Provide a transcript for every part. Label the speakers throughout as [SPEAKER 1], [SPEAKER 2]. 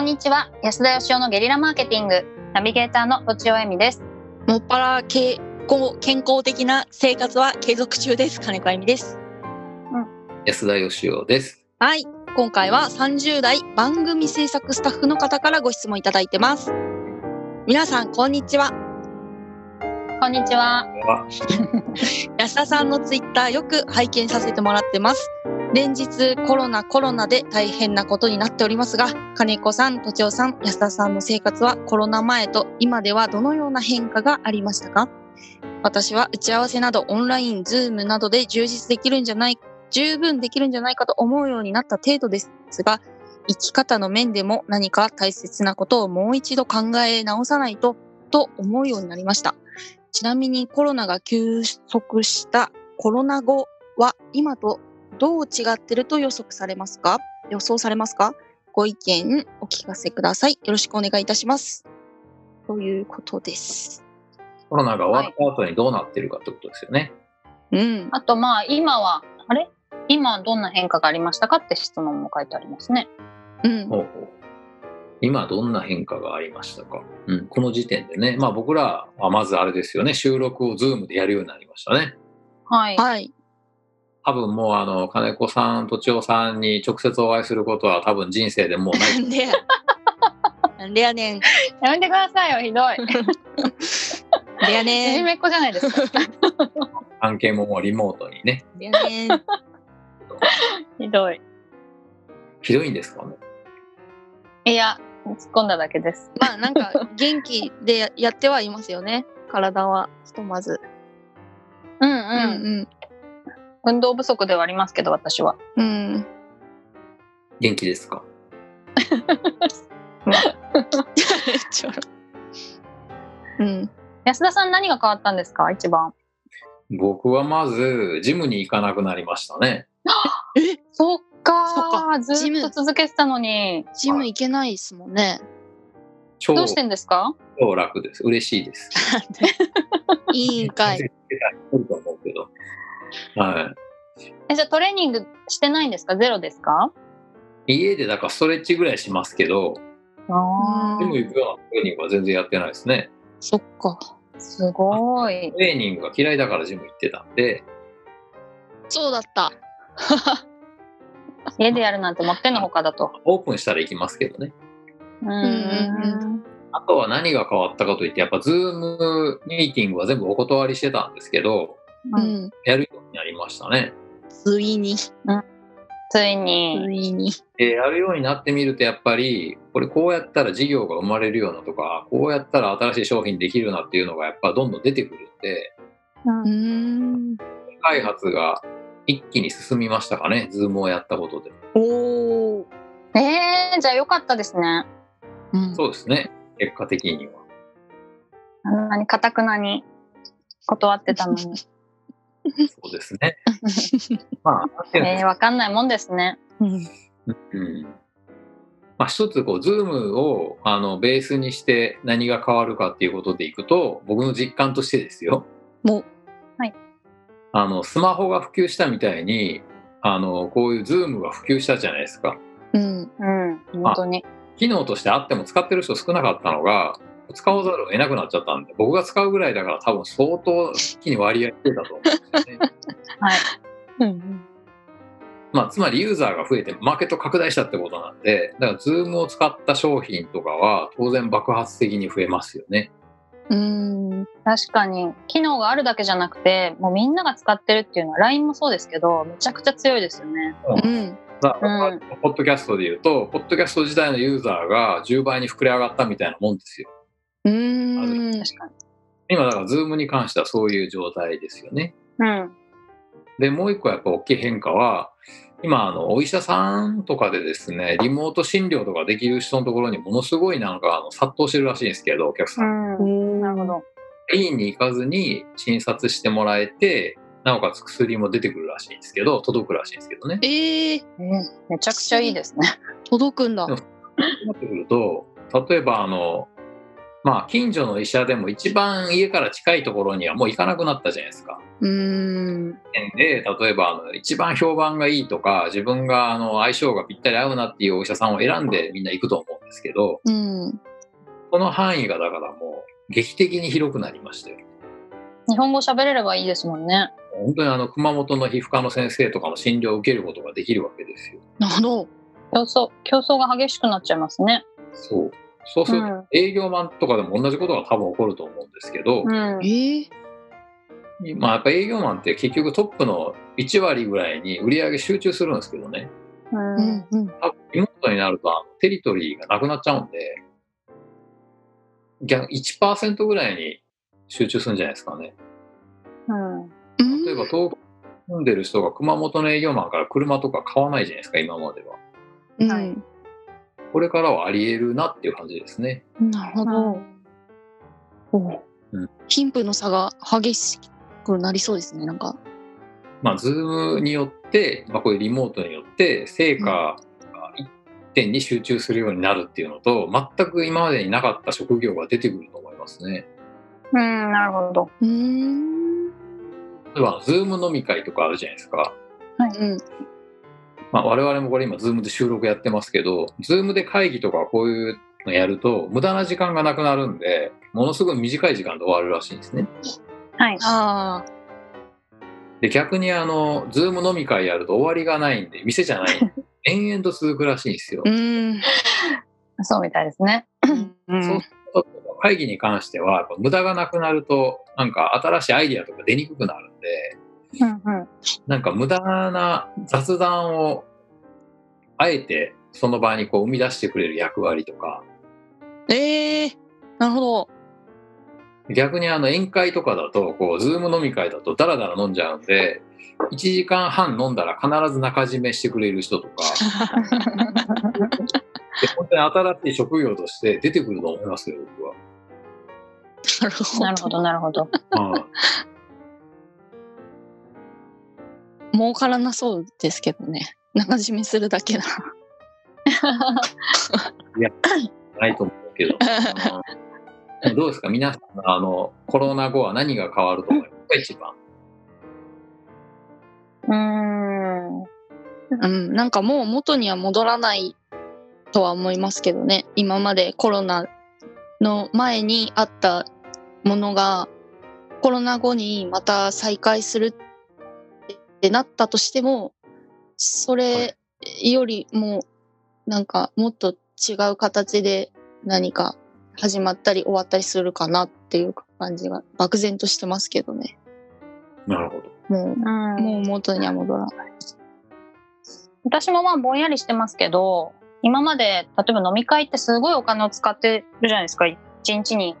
[SPEAKER 1] こんにちは。安田義雄のゲリラマーケティング。ナビゲーターのとちおえみです。
[SPEAKER 2] もっぱら健康健康的な生活は継続中です。金子あゆみです
[SPEAKER 3] 安田義雄です。
[SPEAKER 2] はい。今回は30代番組制作スタッフの方からご質問いただいてます。皆さんこんにちは。
[SPEAKER 1] こんにちは。
[SPEAKER 2] 安田さんのツイッターよく拝見させてもらってます連日コロナコロナで大変なことになっておりますが金子さん、とちおさん、安田さんの生活はコロナ前と今ではどのような変化がありましたか？私は打ち合わせなどオンライン、ズームなどで充実できるんじゃない、十分できるんじゃないかと思うようになった程度ですが、生き方の面でも何か大切なことをもう一度考え直さないと、と思うようになりました。ちなみにコロナが休息したコロナ後は今とどう違ってると予測されますか？予想されますか？ご意見お聞かせください。よろしくお願いいたします。ということです。
[SPEAKER 3] コロナが終わった後にどうなってるかってことですよね。
[SPEAKER 2] うん。
[SPEAKER 1] あとまあ今はあれ？今どんな変化がありましたかって質問も書いてありますね
[SPEAKER 2] うん。
[SPEAKER 3] ほうほう今どんな変化がありましたか、うん、この時点でね、まあ、僕らはまずあれですよね収録を Zoom でやるようになりましたね。
[SPEAKER 1] はい
[SPEAKER 2] はい。
[SPEAKER 3] 多分もうあの金子さん、とちおさんに直接お会いすることは多分人生でもうな
[SPEAKER 2] ないんでや。なんでやねん。
[SPEAKER 1] やめてくださいよひどい
[SPEAKER 2] なんでや
[SPEAKER 1] いじ
[SPEAKER 2] ねん。
[SPEAKER 1] めっ子じゃないですか
[SPEAKER 3] 関係ももうリモートにね。
[SPEAKER 2] なんでやねん。
[SPEAKER 1] ひどい
[SPEAKER 3] ひどいんですかね？
[SPEAKER 1] いや突っ込んだだけです
[SPEAKER 2] まあなんか元気でややってはいますよね。体はひとまず。
[SPEAKER 1] うんう、
[SPEAKER 2] うんん
[SPEAKER 1] 運動不足ではありますけど私は
[SPEAKER 2] うん。うん。
[SPEAKER 3] 元気ですか？
[SPEAKER 2] うん。
[SPEAKER 1] 安田さん何が変わったんですか？一番
[SPEAKER 3] 僕はまずジムに行かなくなりましたね。
[SPEAKER 2] え
[SPEAKER 1] そっか
[SPEAKER 2] そっか
[SPEAKER 1] ず
[SPEAKER 2] ジム
[SPEAKER 1] っと続けてたのに
[SPEAKER 2] ジム行けないですもんね。
[SPEAKER 3] 超
[SPEAKER 1] どうしてんですか？
[SPEAKER 3] 超楽です。嬉しいです。
[SPEAKER 2] いいんかい。
[SPEAKER 3] は
[SPEAKER 1] えじゃあトレーニングしてないんですか？ゼロですか？
[SPEAKER 3] い。家でだからストレッチぐらいしますけど、
[SPEAKER 1] あ
[SPEAKER 3] でも行くようなトレーニングは全然やってないですね。
[SPEAKER 2] そっか。
[SPEAKER 1] すごい
[SPEAKER 3] トレーニングが嫌いだからジム行ってたんで、
[SPEAKER 2] そうだった。
[SPEAKER 1] 家でやるなんてもってのほかだと
[SPEAKER 3] オープンしたら行きますけどね。
[SPEAKER 1] うん
[SPEAKER 2] ん
[SPEAKER 3] あとは何が変わったかといって、やっぱズームミーティングは全部お断りしてたんですけど。やるようになりましたね。
[SPEAKER 2] ついに。
[SPEAKER 1] つい
[SPEAKER 2] つ
[SPEAKER 1] に
[SPEAKER 2] いに。
[SPEAKER 3] で、やるようになってみると、やっぱり、これこうやったら事業が生まれるようなとか、こうやったら新しい商品できるなっていうのがやっぱどんどん出てくるんで、
[SPEAKER 1] うん。
[SPEAKER 3] 開発が一気に進みましたかね、ズームをやったことで。
[SPEAKER 2] おお。
[SPEAKER 1] えー、じゃあよかったですね
[SPEAKER 2] うん。
[SPEAKER 3] そうですね、結果的には。
[SPEAKER 1] あんなにかたくなに断ってたのに
[SPEAKER 3] そうですね。まあ、
[SPEAKER 1] えー、
[SPEAKER 3] か
[SPEAKER 1] わかんないもんですね
[SPEAKER 2] うん。
[SPEAKER 3] うんまあ、一つこう、ズームをあのベースにして何が変わるかっていうことでいくと、僕の実感としてですよ。
[SPEAKER 2] もう。
[SPEAKER 3] あの、スマホが普及したみたいに、あの、こういうズームが普及したじゃないですか。
[SPEAKER 2] うん。
[SPEAKER 1] うん本当に
[SPEAKER 3] 機能としてあっても使ってる人少なかったのが、使わざるを得なくなっちゃったんで、僕が使うぐらいだから多分相当一気に割合してたと思うんですよね。
[SPEAKER 1] はい
[SPEAKER 2] うん。
[SPEAKER 3] まあ、つまりユーザーが増えてマーケット拡大したってことなんで、だからズームを使った商品とかは当然爆発的に増えますよね。
[SPEAKER 2] うん。
[SPEAKER 1] 確かに機能があるだけじゃなくてもうみんなが使ってるっていうのは LINE もそうですけどめちゃくちゃ強いですよね
[SPEAKER 2] うん。
[SPEAKER 3] だから、
[SPEAKER 1] うん
[SPEAKER 3] ポッドキャストで言うと、ポッドキャスト自体のユーザーが10倍に膨れ上がったみたいなもんですよ。
[SPEAKER 2] うーん。
[SPEAKER 1] 確か
[SPEAKER 3] 今だからズームに関してはそういう状態ですよね。
[SPEAKER 1] にうん
[SPEAKER 3] で、もう一個やっぱ大きい変化は、今、あの、お医者さんとかでですね、リモート診療とかできる人のところにものすごいなんかあの殺到してるらしいんですけど、お客さん。
[SPEAKER 1] うんなるほど
[SPEAKER 3] 医院に行かずに診察してもらえて、なおかつ薬も出てくるらしいんですけど、届くらしいんですけどね。
[SPEAKER 2] ええ
[SPEAKER 1] えーめちゃくちゃいいですね
[SPEAKER 2] 届くんだ。
[SPEAKER 3] なってくると、例えばあの、まあ、近所の医者でも一番家から近いところにはもう行かなくなったじゃないですか。
[SPEAKER 2] うーん。
[SPEAKER 3] で、例えばあの一番評判がいいとか、自分があの相性がぴったり合うなっていうお医者さんを選んでみんな行くと思うんでですけど、
[SPEAKER 2] うん。
[SPEAKER 3] この範囲がだからもう劇的に広くなりましたよ。
[SPEAKER 1] 日本語喋れればいいですもんね。
[SPEAKER 3] 本当にあの熊本の皮膚科の先生とかの診療を受けることができるわけですよ。
[SPEAKER 2] なるほど。
[SPEAKER 1] 競争、競争が激しくなっちゃいますね。
[SPEAKER 3] そう。そうすると、営業マンとかでも同じことが多分起こると思うんですけど、
[SPEAKER 1] うん。
[SPEAKER 2] ええ
[SPEAKER 3] まあやっぱ営業マンって結局トップの1割ぐらいに売り上げ集中するんですけどね。
[SPEAKER 2] うん。
[SPEAKER 3] 多分リモートになるとあのテリトリーがなくなっちゃうんで、逆1%ぐらいに集中するんじゃないですかね。
[SPEAKER 1] うん。
[SPEAKER 3] 例えば東京に住んでる人が熊本の営業マンから車とか買わないじゃないですか、今までは。
[SPEAKER 2] うん。
[SPEAKER 1] はい
[SPEAKER 3] これからはあり得るなっていう感じですね。
[SPEAKER 2] なるほど。貧富の差が激しくなりそうですね、なんか。
[SPEAKER 3] まあ、ズームによって、まあ、こういうリモートによって、成果が一点に集中するようになるっていうのと、全く今までになかった職業が出てくると思いますね。
[SPEAKER 1] うん、なるほど。
[SPEAKER 2] うーん。
[SPEAKER 3] 例えば、ズーム飲み会とかあるじゃないですか。
[SPEAKER 2] うん。
[SPEAKER 3] まあ、我々もこれ今、ズームで収録やってますけど、ズームで会議とかこういうのやると、無駄な時間がなくなるんで、ものすごい短い時間で終わるらしいんですね。
[SPEAKER 1] はい。
[SPEAKER 2] ああ。
[SPEAKER 3] で、逆にあの、ズーム飲み会やると終わりがないんで、店じゃないんで、延々と続くらしいんですよ
[SPEAKER 2] う。ん。
[SPEAKER 1] そうみたいですね。
[SPEAKER 2] うん
[SPEAKER 3] そうすると会議に関しては、無駄がなくなると、なんか新しいアイディアとか出にくくなるんで、
[SPEAKER 1] うんうん。
[SPEAKER 3] なんか無駄な雑談を、あえてその場にこう生み出してくれる役割とか、
[SPEAKER 2] ええなるほど。
[SPEAKER 3] 逆にあの宴会とかだと、こう、ズーム飲み会だとダラダラ飲んじゃうんで、1時間半飲んだら必ず中締めしてくれる人とか、で本当に新しい職業として出てくると思いますよ、僕は。
[SPEAKER 2] なるほど。
[SPEAKER 1] なるほど、
[SPEAKER 2] 儲からなそうですけどね。中締めするだけだ。
[SPEAKER 3] ないと思うけど。う んどうですか？皆さん、あの、コロナ後は何が変わると思いますか？一番。
[SPEAKER 1] うーん。
[SPEAKER 2] うん、なんかもう元には戻らないとは思いますけどね。今までコロナの前にあったものがコロナ後にまた再開するってなったとしても、それよりもなんかもっと違う形で何か始まったり終わったりするかなっていう感じが漠然としてますけどね。
[SPEAKER 3] なるほど。
[SPEAKER 2] もう、
[SPEAKER 1] うん
[SPEAKER 2] もう元には戻らない。
[SPEAKER 1] 私もまあぼんやりしてますけど、今まで例えば飲み会ってすごいお金を使ってるじゃないですか。1日に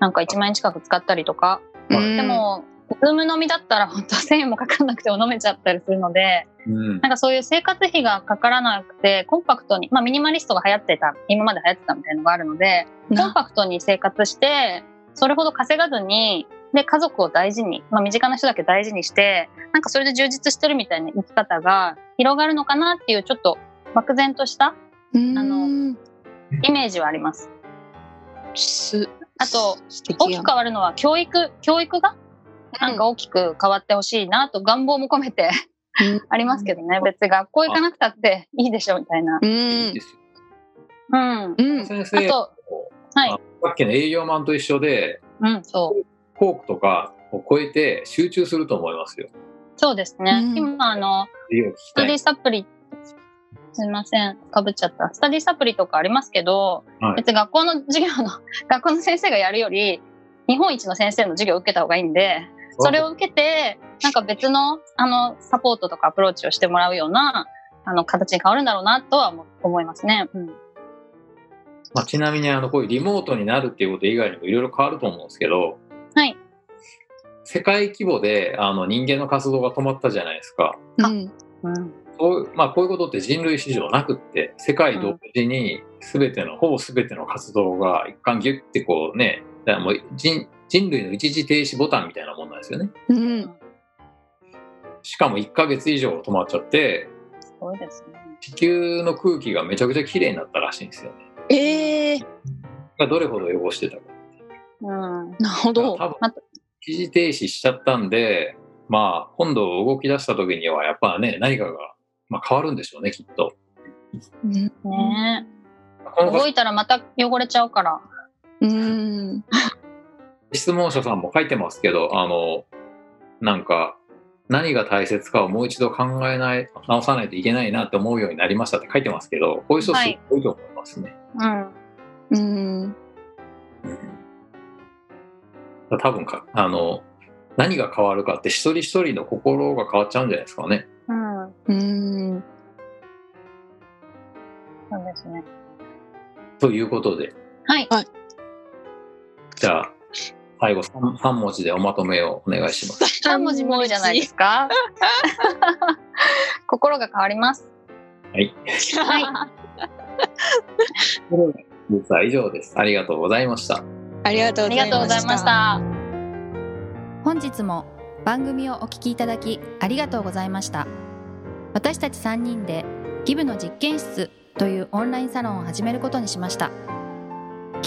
[SPEAKER 1] なんか1万円近く使ったりとか。
[SPEAKER 3] はい
[SPEAKER 1] でも、ズーム飲みだったら本当は1000円もかかんなくても飲めちゃったりするので、
[SPEAKER 3] うん。
[SPEAKER 1] なんかそういう生活費がかからなくて、コンパクトに、まあミニマリストが流行ってた、今まで流行ってたみたいなのがあるので、コンパクトに生活して、それほど稼がずに、で、家族を大事に、まあ身近な人だけ大事にして、なんかそれで充実してるみたいな生き方が広がるのかなっていう、ちょっと漠然とした
[SPEAKER 2] うん
[SPEAKER 1] あのイメージはあります。
[SPEAKER 2] す
[SPEAKER 1] あと、大きく変わるのは教育、教育がなんか大きく変わってほしいなと願望も込めて
[SPEAKER 2] うん
[SPEAKER 1] ありますけどね。別に学校行かなくたっていいでしょみたいな。
[SPEAKER 2] う
[SPEAKER 3] いい
[SPEAKER 2] ん
[SPEAKER 3] ですよ。
[SPEAKER 1] うん。
[SPEAKER 2] うん
[SPEAKER 3] 先生
[SPEAKER 1] あとはい
[SPEAKER 3] あさっきの営業マンと一緒で、
[SPEAKER 1] うん、そう。
[SPEAKER 3] フォークとかを超えて集中すると思いますよ。
[SPEAKER 1] そうですね。
[SPEAKER 2] うん
[SPEAKER 1] 今、あの、スタディ。サプリ、すみません、かぶっちゃった。スタディサプリとかありますけど、
[SPEAKER 3] はい
[SPEAKER 1] 別に学校の授業の、学校の先生がやるより、日本一の先生の授業を受けた方がいいんで、それを受けて、なんか別の、あの、サポートとかアプローチをしてもらうような、あの、形に変わるんだろうなとは思思いますね。うん。
[SPEAKER 3] まあ、ちなみにあのこういうリモートになるっていうこと以外にもいろいろ変わると思うんですけど、
[SPEAKER 1] はい。
[SPEAKER 3] 世界規模であの人間の活動が止まったじゃないですか。
[SPEAKER 2] うん
[SPEAKER 1] うん。
[SPEAKER 3] そういうまあ、こういうことって人類史上なくって世界同時に全ての、ほぼ全ての活動が一貫ギュッてこうねだからもう人人類の一時停止ボタンみたいなもんなんですよね。
[SPEAKER 2] うん
[SPEAKER 3] しかも1ヶ月以上止まっちゃって
[SPEAKER 1] すごいですね。
[SPEAKER 3] 地球の空気がめちゃくちゃ綺麗になったらしいんですよね。
[SPEAKER 2] ええ
[SPEAKER 3] がどれほど汚してたか。
[SPEAKER 1] うん。
[SPEAKER 2] なるほど。
[SPEAKER 3] 多分一時停止しちゃったんで、まあ、今度動き出した時には、やっぱね、何かが、まあ、変わるんでしょうね、きっと。
[SPEAKER 2] うん
[SPEAKER 1] ね動いたらまた汚れちゃうから。
[SPEAKER 2] うん。
[SPEAKER 3] 質問者さんも書いてますけど、あの、なんか、何が大切かをもう一度考えない、直さないといけないなって思うようになりましたって書いてますけど、こういう人す
[SPEAKER 1] はい
[SPEAKER 3] ごいと思いますね。
[SPEAKER 1] うん。
[SPEAKER 2] うん。
[SPEAKER 3] うん、多分か、あの、何が変わるかって一人一人の心が変わっちゃうんじゃないですかね。
[SPEAKER 1] うん。
[SPEAKER 2] うん。
[SPEAKER 1] そうですね。
[SPEAKER 3] ということで、
[SPEAKER 1] はい。
[SPEAKER 3] じゃあ、最後 3, 三文字でおまとめをお願いします。
[SPEAKER 1] 3文字無理じゃないですか？心が変わります。
[SPEAKER 3] はい。
[SPEAKER 1] はい。
[SPEAKER 3] 本日は以上です。ありがとうございました。
[SPEAKER 2] ありがとう
[SPEAKER 1] あ
[SPEAKER 2] ございました。
[SPEAKER 1] りがとうございました。
[SPEAKER 4] 本日も番組をお聞きいただきありがとうございました私たち3人でギブの実験室というオンラインサロンを始めることにしました